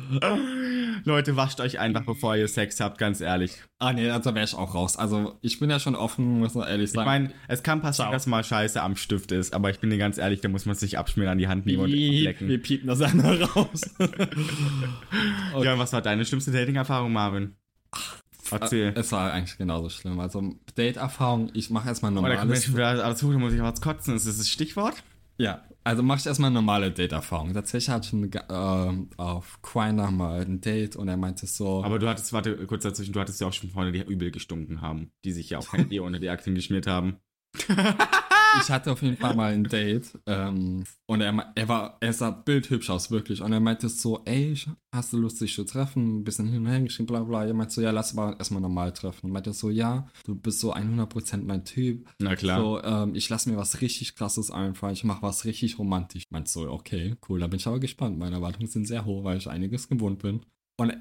Leute, wascht euch einfach, bevor ihr Sex habt, ganz ehrlich. Ah nee, also wäre ich auch raus. Also ich bin ja schon offen, muss man ehrlich Ich sagen. meine, es kann passieren, Ciao. dass mal Scheiße am Stift ist, aber ich bin dir ganz ehrlich, da muss man sich abschmieren an die Hand nehmen und wir lecken. piepen das einmal raus. Okay. Ja, was war deine schlimmste Dating-Erfahrung, Marvin? Erzähl. Es war eigentlich genauso schlimm. Also Date-Erfahrung, ich mache erstmal Oh, da normales. schon wieder alles hoch, da muss ich was kotzen. Ist das das Stichwort? Ja, also mache ich erstmal normale Date-Erfahrung. Tatsächlich hatte ich eine, äh, auf Quiner mal ein Date und er meinte so, Aber du hattest, warte, kurz dazwischen, du hattest ja auch schon Freunde, die übel gestunken haben, die sich ja auch kein Bier unter die Aktien geschmiert haben. ich hatte auf jeden Fall mal ein Date ähm, und er, er war, er sah bildhübsch aus, wirklich. Und er meinte so, ey, hast du Lust, dich zu treffen? Ein bisschen hin und her geschrieben, bla bla. Er meinte so, ja, lass aber erstmal normal treffen. Und meinte so, ja, du bist so 100% mein Typ. Na klar. So, ähm, ich lasse mir was richtig krasses einfallen. Ich mache was richtig romantisch. Meinte so, okay, cool, da bin ich aber gespannt. Meine Erwartungen sind sehr hoch, weil ich einiges gewohnt bin. Und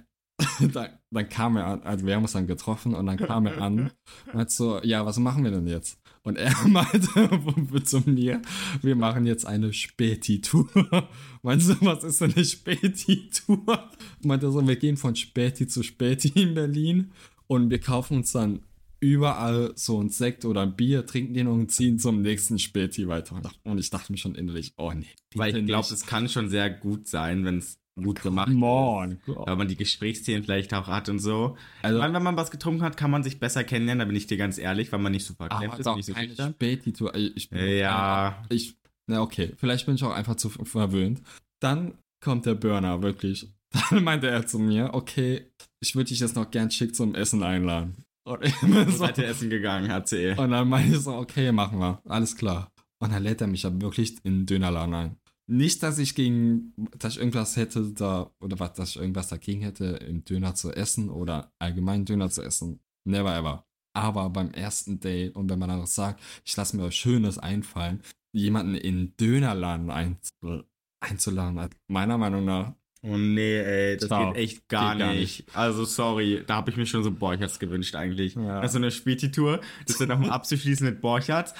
dann, dann kam er an, also wir haben uns dann getroffen und dann kam er an und hat so, ja, was machen wir denn jetzt? Und er meinte zu mir, wir machen jetzt eine Späti-Tour. Meinst du, was ist denn eine Späti-Tour? Meinte so, wir gehen von Späti zu Späti in Berlin und wir kaufen uns dann überall so ein Sekt oder ein Bier, trinken den und ziehen zum nächsten Späti weiter. Und ich dachte mir schon innerlich, oh nee. Weil ich glaube, es kann schon sehr gut sein, wenn es gut gemacht Come ist. Weil man die Gesprächsthemen vielleicht auch hat und so. Also- Also, wenn man was getrunken hat, kann man sich besser kennenlernen, da bin ich dir ganz ehrlich, weil man nicht so verklemmt es ist, nicht so schüchtern. Späti-Tour. Ich ich bin Ja. Ich, na okay, vielleicht bin ich auch einfach zu verwöhnt. Dann kommt der Burner, wirklich. Dann meinte er zu mir, okay, ich würde dich jetzt noch gern schick zum Essen einladen. Und, ich bin so, ihr essen gegangen, erzähl. und dann meinte ich so, okay, machen wir, alles klar. Und dann lädt er mich ja wirklich in den Dönerladen ein. Nicht, dass ich gegen, dass ich irgendwas hätte da, oder was, dass ich irgendwas dagegen hätte, im Döner zu essen oder allgemein Döner zu essen. Never ever. Aber beim ersten Date und wenn man dann noch sagt, ich lasse mir was Schönes einfallen, jemanden in den Dönerladen einzu einzuladen, also meiner Meinung nach, Oh nee, ey, das Ciao. geht echt gar, Geht gar nicht. Also sorry, da habe ich mir schon so Borcherts gewünscht eigentlich. Ja. Also eine Späti-Tour, das ist dann nochmal abzuschließen mit Borcherts.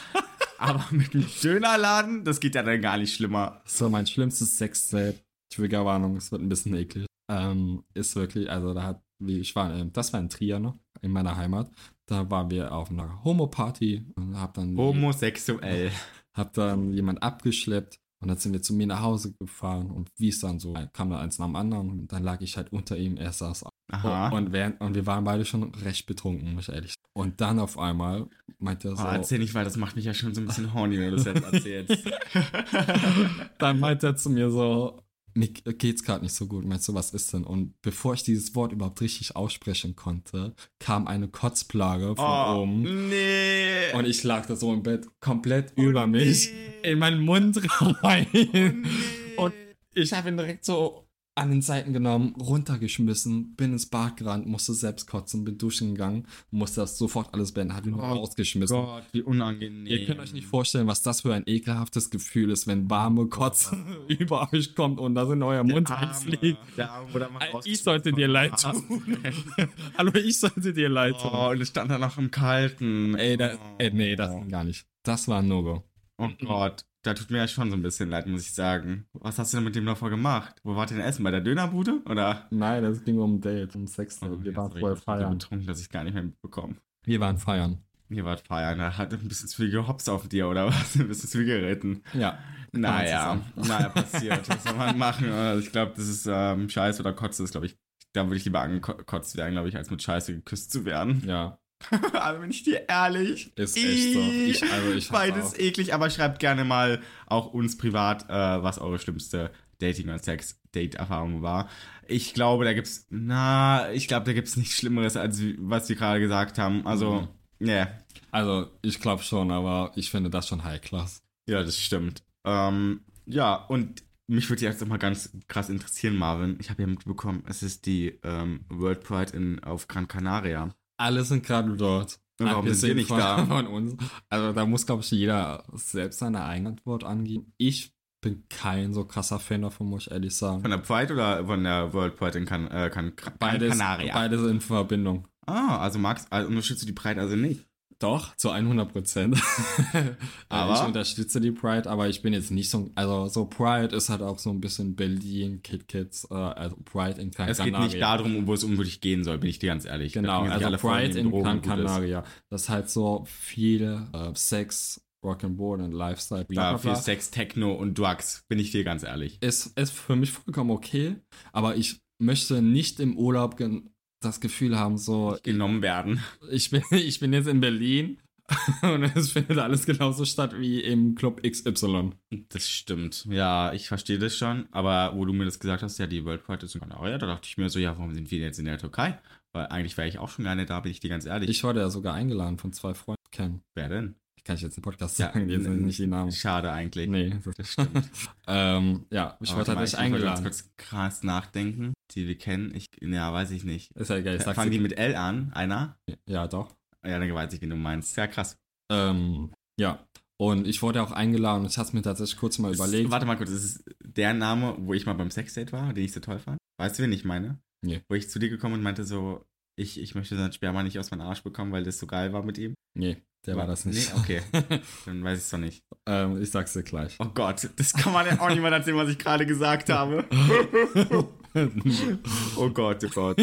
Aber mit einem Dönerladen, das geht ja dann gar nicht schlimmer. so mein schlimmstes Sex-Date, Triggerwarnung, es wird ein bisschen eklig, ähm, ist wirklich, also da hat, wie ich war, ähm, das war in Trier noch, in meiner Heimat, da waren wir auf einer Homo-Party und hab dann, Homosexuell. hab dann jemand abgeschleppt und dann sind wir zu mir nach Hause gefahren und wie es dann so, kam da eins nach dem anderen und dann lag ich halt unter ihm, er saß Aha. und, während, und wir waren beide schon recht betrunken, muss ich ehrlich sagen. Und dann auf einmal meinte er Oh, so, erzähl nicht, weil das macht mich ja schon so ein bisschen horny, wenn du das jetzt erzählst. dann meinte er zu mir so, mir geht's gerade nicht so gut. Meinst du, was ist denn? Und bevor ich dieses Wort überhaupt richtig aussprechen konnte, kam eine Kotzplage von oh, oben. nee. Und ich lag da so im Bett komplett über mich nee. in meinen Mund rein. nee. Und ich habe ihn direkt so an den Seiten genommen, runtergeschmissen, bin ins Bad gerannt, musste selbst kotzen, bin duschen gegangen, musste das sofort alles beenden, hat ihn Oh rausgeschmissen. Gott, wie unangenehm. Ihr könnt euch nicht vorstellen, was das für ein ekelhaftes Gefühl ist, wenn warme Kotze über euch kommt und das in euer Mund einfliegt. Der wurde einfach Ich sollte dir leid tun. Hallo, ich sollte dir leid tun. Oh, und es stand da noch im Kalten. Ey, da, oh. ey, nee, das ging gar nicht. Das war ein No-Go. Oh Gott, da tut mir ja schon so ein bisschen leid, muss ich sagen. Was hast du denn mit dem noch vor gemacht? Wo wart ihr denn essen? Bei der Dönerbude? Oder? Nein, das ging um ein Date, um Sex. Oh, wir waren voll feiern. betrunken, dass ich gar nicht mehr mitbekommen. Wir waren feiern. Ihr wart feiern, da hat ein bisschen zu viel gehopst auf dir, oder was? Ein bisschen zu viel geritten. Ja. Naja, naja, passiert. Was soll man machen? Also ich glaube, das ist ähm, Scheiße oder Kotze ist, glaube ich. Da würde ich lieber angekotzt werden, glaube ich, als mit Scheiße geküsst zu werden. Ja. Aber bin ich dir ehrlich. Ist echt so. Ich- also ich Beides auch. eklig, aber schreibt gerne mal auch uns privat, äh, was eure schlimmste Dating- oder Sex-Date-Erfahrung war. Ich glaube, da gibt's, na, ich glaube, da gibt's nichts Schlimmeres, als was wir gerade gesagt haben. Also, ja, Also, ich glaube schon, aber ich finde das schon High Class. ja, das stimmt. Ähm, ja, und mich würde jetzt noch mal ganz krass interessieren, Marvin. Ich habe ja mitbekommen, es ist die ähm, World Pride in, auf Gran Canaria. Alle sind gerade dort. Und warum sind wir Abgesehen nicht von, da? Von uns. Also, da muss, glaube ich, jeder selbst seine eigene Antwort angeben. Ich bin kein so krasser Fan davon, muss ich ehrlich sagen. Von der Pride oder von der World Pride in Can, äh, Gran Beides, Canaria? beides in Verbindung. Ah, also magst, also unterstützt du die Pride also nicht? Doch, zu 100 Prozent. Aber? ich unterstütze die Pride, aber ich bin jetzt nicht so, also so Pride ist halt auch so ein bisschen Berlin, KitKats, äh, also Pride in Gran Es geht nicht darum, wo es wirklich gehen soll, bin ich dir ganz ehrlich. Genau, also Pride in Gran. Canaria. Das ist halt so viel äh, Sex, Rock'n'Roll und Lifestyle, bla Ja, viel. Sex, Techno und Drugs, bin ich dir ganz ehrlich. Ist, ist für mich vollkommen okay, aber ich möchte nicht im Urlaub das Gefühl haben, so, Genommen werden. ich bin, ich bin jetzt in Berlin und es findet alles genauso statt wie im Club XY. Das stimmt. Ja, ich verstehe das schon. Aber wo du mir das gesagt hast, ja, die World Pride ist in Canaria, da dachte ich mir so, ja, warum sind wir jetzt in der Türkei? Weil eigentlich wäre ich auch schon gerne da, bin ich dir ganz ehrlich. Ich wurde ja sogar eingeladen von zwei Freunden kennen. Wer denn? Kann ich jetzt im Podcast Ja, sagen, die sind nicht die Namen. Schade eigentlich. Nee, Das stimmt. ähm, ja, ich wurde mal, tatsächlich ich eingeladen. Ganz kurz krass nachdenken, die wir kennen. Ich, ja, weiß ich nicht. Ist ja egal, ich sag's Fangen die mit L an? Einer? Ja, doch. Ja, dann weiß ich, wen du meinst. Ja, krass. Ähm, ja. Und ich wurde auch eingeladen und ich hatte mir tatsächlich kurz mal überlegt. Ist, warte mal kurz, ist es der Name, wo ich mal beim Sexdate war, den ich so toll fand? Weißt du, wen ich meine? Nee. Wo ich zu dir gekommen und meinte so, ich, ich möchte seinen Sperma nicht aus meinem Arsch bekommen, weil das so geil war mit ihm. Nee, der war das nicht. Nee, okay. Dann weiß ich es doch nicht. ähm, ich sag's dir gleich. Oh Gott, das kann man ja auch niemand erzählen, was ich gerade gesagt habe. oh Gott, oh Gott.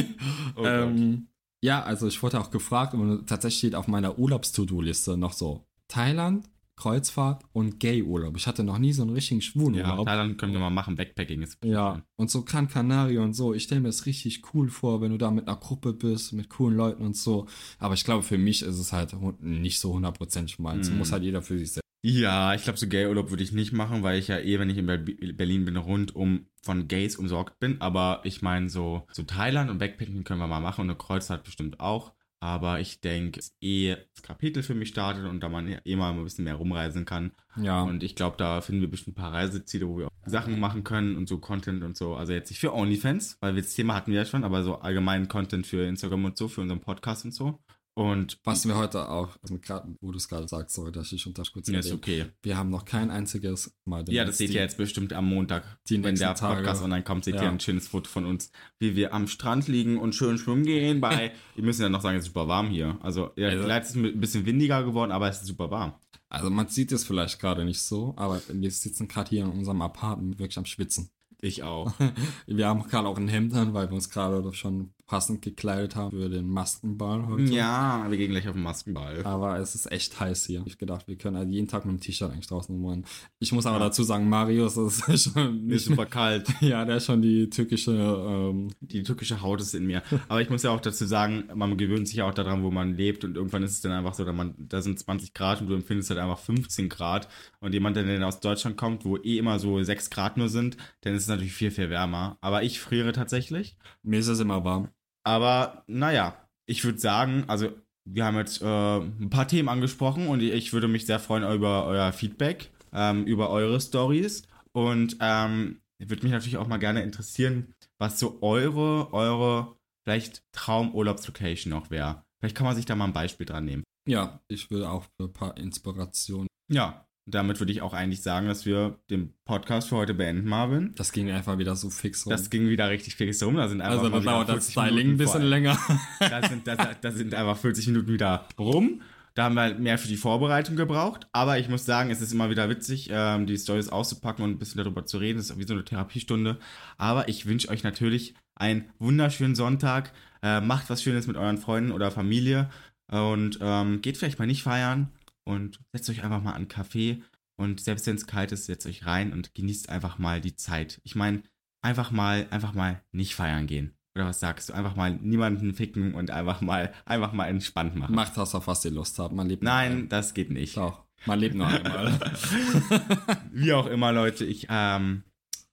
Oh Gott. ähm, ja, also ich wurde auch gefragt und tatsächlich steht auf meiner Urlaubs-To-Do-Liste noch so Thailand, Kreuzfahrt und Gay-Urlaub. Ich hatte noch nie so einen richtigen schwulen Ja, Urlaub. Thailand können wir mal machen, Backpacking ist. Ja, und so Gran Canaria und so. Ich stelle mir das richtig cool vor, wenn du da mit einer Gruppe bist, mit coolen Leuten und so. Aber ich glaube, für mich ist es halt nicht so hundertprozentig meins. Mm. Muss halt jeder für sich selbst. Ja, ich glaube, so Gay-Urlaub würde ich nicht machen, weil ich ja eh, wenn ich in Ber- Berlin bin, rundum von Gays umsorgt bin. Aber ich meine, so, so Thailand und Backpacking können wir mal machen und eine Kreuzfahrt bestimmt auch. Aber ich denke, eh das Kapitel für mich startet und da man eh mal ein bisschen mehr rumreisen kann. Ja, Und ich glaube, da finden wir bestimmt ein paar Reiseziele, wo wir auch Sachen machen können und so Content und so. Also jetzt nicht für OnlyFans, weil wir das Thema hatten wir ja schon, aber so allgemeinen Content für Instagram und so, für unseren Podcast und so. Und was wir heute auch, also grad, wo du es gerade sagst, sorry, dass ich unter kurz ja, ist okay. Wir haben noch kein einziges Mal. Ja, das seht ihr jetzt bestimmt am Montag. die Wenn der Tage. Podcast online kommt, seht Ja. ihr ein schönes Foto von uns, wie wir am Strand liegen und schön schwimmen gehen. Bei, wir müssen ja noch sagen, es ist super warm hier. Also, ja, Also- vielleicht ist es ein bisschen windiger geworden, aber es ist super warm. Also man sieht es vielleicht gerade nicht so, aber wir sitzen gerade hier in unserem Apartment wirklich am Schwitzen. Ich auch. Wir haben gerade auch ein Hemd an, weil wir uns gerade schon passend gekleidet haben für den Maskenball heute. ja, wir gehen gleich auf den Maskenball. Aber es ist echt heiß hier. Ich gedacht, wir können halt jeden Tag mit dem T-Shirt eigentlich draußen rumrennen. Ich muss aber dazu sagen, Marius ist schon nicht super kalt. ja, der ist schon die türkische, ähm, Die türkische Haut ist in mir. Aber ich muss ja auch dazu sagen, man gewöhnt sich ja auch daran, wo man lebt und irgendwann ist es dann einfach so, da, man, da sind 20 Grad und du empfindest halt einfach 15 Grad. Und jemand, der dann aus Deutschland kommt, wo eh immer so 6 Grad nur sind, dann ist es natürlich viel, viel wärmer. Aber ich friere tatsächlich. mir ist es immer warm. Aber naja, ich würde sagen, also wir haben jetzt äh, ein paar Themen angesprochen und ich würde mich sehr freuen über euer Feedback, ähm, über eure Stories. Und ähm, würde mich natürlich auch mal gerne interessieren, was so eure, eure vielleicht Traumurlaubslocation noch wäre. Vielleicht kann man sich da mal ein Beispiel dran nehmen. Ja, ich will auch für ein paar Inspirationen. Ja, damit würde ich auch eigentlich sagen, dass wir den Podcast für heute beenden, Marvin. Das ging einfach wieder so fix rum. Das ging wieder richtig fix rum. Da sind einfach also da mal wieder dauert das 40 Minuten Styling ein bisschen länger. Da sind, da, da sind einfach 40 Minuten wieder rum. Da haben wir halt mehr für die Vorbereitung gebraucht. Aber ich muss sagen, es ist immer wieder witzig, ähm, die Stories auszupacken und ein bisschen darüber zu reden. Das ist wie so eine Therapiestunde. Aber ich wünsche euch natürlich einen wunderschönen Sonntag. Äh, macht was Schönes mit euren Freunden oder Familie. Und ähm, geht vielleicht mal nicht feiern und setzt euch einfach mal an Kaffee. Und selbst wenn es kalt ist, setzt euch rein und genießt einfach mal die Zeit. Ich meine, einfach mal, einfach mal nicht feiern gehen. Oder was sagst du? Einfach mal niemanden ficken und einfach mal, einfach mal entspannt machen. Macht das, auf was ihr Lust habt. Man lebt Nein, einmal. das geht nicht. Doch, man lebt nur einmal. Wie auch immer, Leute, ich ähm,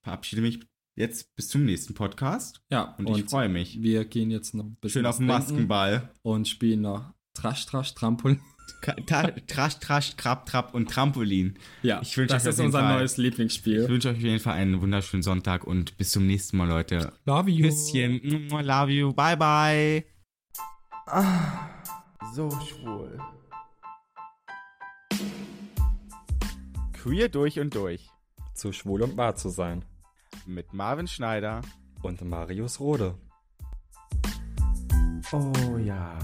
verabschiede mich jetzt bis zum nächsten Podcast ja, und, ich freue mich. Wir gehen jetzt noch ein bisschen Schön auf den Maskenball. und spielen noch Trash, Trash, Trampolin. Trash, Trash, Krab, Trab und Trampolin. Ja, Ich wünsche das euch auf ist unser Fall- neues Ich Lieblingsspiel. wünsche euch auf jeden Fall einen wunderschönen Sonntag und bis zum nächsten Mal, Leute. Love you. Küsschen. Love you. Bye, bye. Ah, so schwul. Queer durch und durch. zu schwul und wahr zu sein. Mit Marvin Schneider. Und Marius Rode. Oh ja.